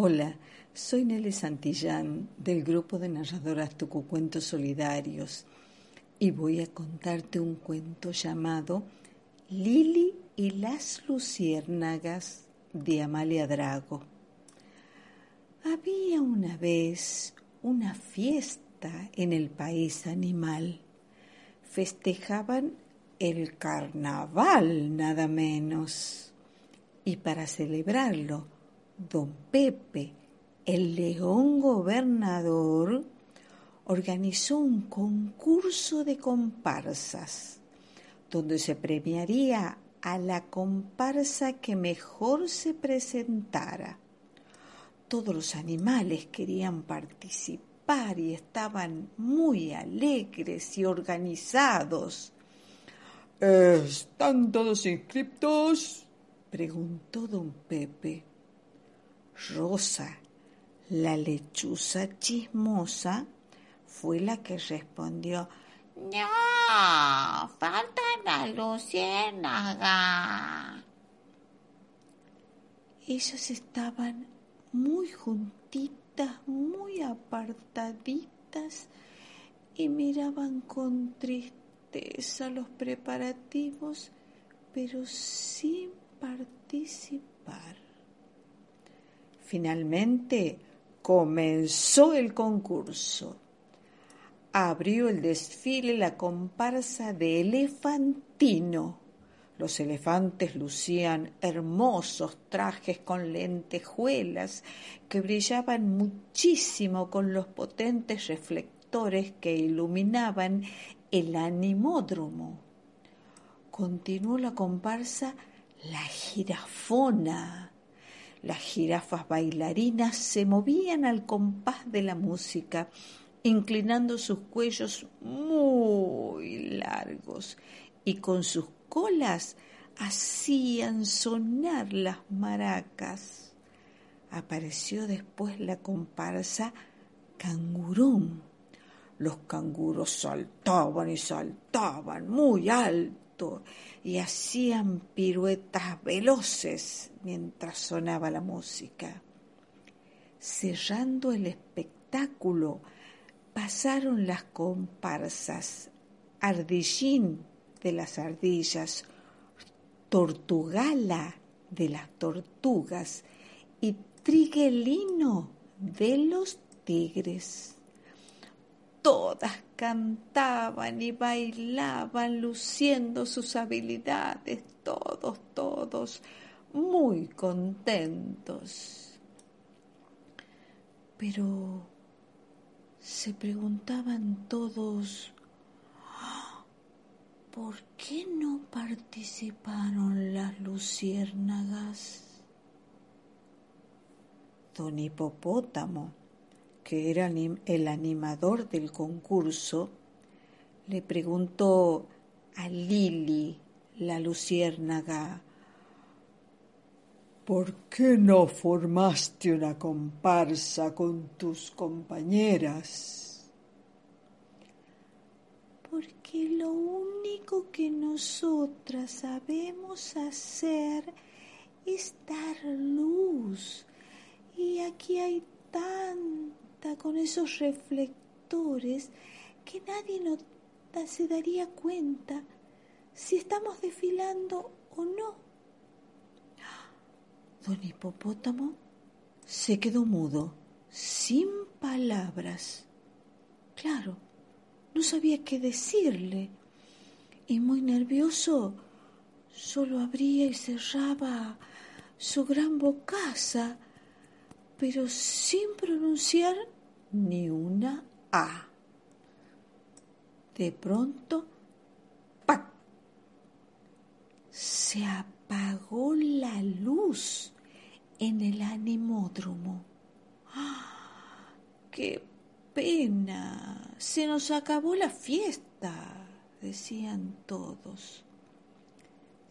Hola, soy Nelly Santillán del grupo de narradoras Tucucuentos Solidarios y voy a contarte un cuento llamado Lili y las Luciérnagas de Amalia Drago. Había una vez una fiesta en el país animal. Festejaban el carnaval nada menos. Y para celebrarlo, don Pepe, el león gobernador, organizó un concurso de comparsas, donde se premiaría a la comparsa que mejor se presentara. Todos los animales querían participar y estaban muy alegres y organizados. ¿Están todos inscriptos? preguntó don Pepe. Rosa, la lechuza chismosa, fue la que respondió No, falta la luciérnaga. Ellas estaban muy juntitas, muy apartaditas y miraban con tristeza los preparativos, pero sin participar. Finalmente comenzó el concurso. Abrió el desfile la comparsa de elefantino. Los elefantes lucían hermosos trajes con lentejuelas que brillaban muchísimo con los potentes reflectores que iluminaban el animódromo. Continuó la comparsa La jirafona. Las jirafas bailarinas se movían al compás de la música, inclinando sus cuellos muy largos y con sus colas hacían sonar las maracas. Apareció después la comparsa cangurón. Los canguros saltaban y saltaban muy alto y hacían piruetas veloces mientras sonaba la música. Cerrando el espectáculo, pasaron las comparsas Ardillín de las ardillas, Tortugala de las tortugas y Triguelino de los tigres. Todas cantaban y bailaban luciendo sus habilidades, todos, todos muy contentos. Pero se preguntaban todos, ¿por qué no participaron las luciérnagas? Don Hipopótamo, que era el animador del concurso, le preguntó a Lili, la luciérnaga, ¿Por qué no formaste una comparsa con tus compañeras? Porque lo único que nosotras sabemos hacer es dar luz. Y aquí hay con esos reflectores que nadie se daría cuenta si estamos desfilando o no. Don Hipopótamo se quedó mudo, sin palabras. Claro, no sabía qué decirle y muy nervioso solo abría y cerraba su gran bocaza, pero sin pronunciar ni una A. De pronto, ¡pac! Se apagó la luz en el animódromo. ¡Ah! ¡Qué pena! Se nos acabó la fiesta, decían todos.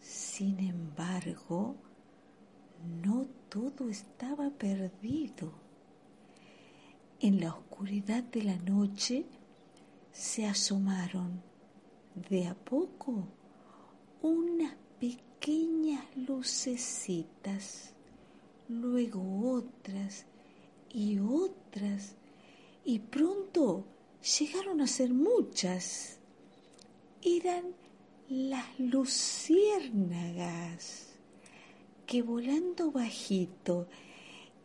Sin embargo, no todo estaba perdido. En la oscuridad de la noche se asomaron de a poco unas pequeñas lucecitas luego otras y otras, y pronto llegaron a ser muchas. Eran las luciérnagas que volando bajito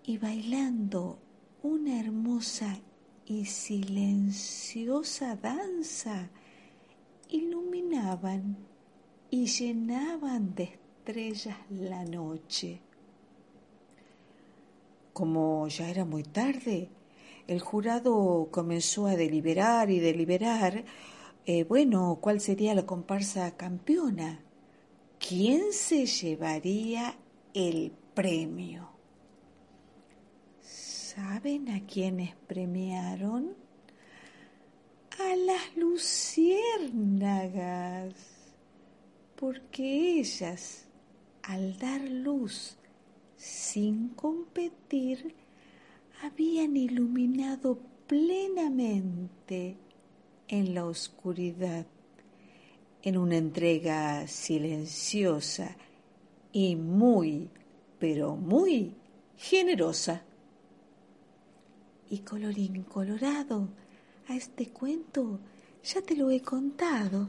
y bailando una hermosa y silenciosa danza iluminaban y llenaban de estrellas la noche. Como ya era muy tarde, el jurado comenzó a deliberar y deliberar, eh, bueno, cuál sería la comparsa campeona, quién se llevaría el premio. ¿Saben a quiénes premiaron? A las luciérnagas, porque ellas, al dar luz sin competir, habían iluminado plenamente en la oscuridad, en una entrega silenciosa y muy, pero muy generosa. Y colorín colorado, a este cuento ya te lo he contado.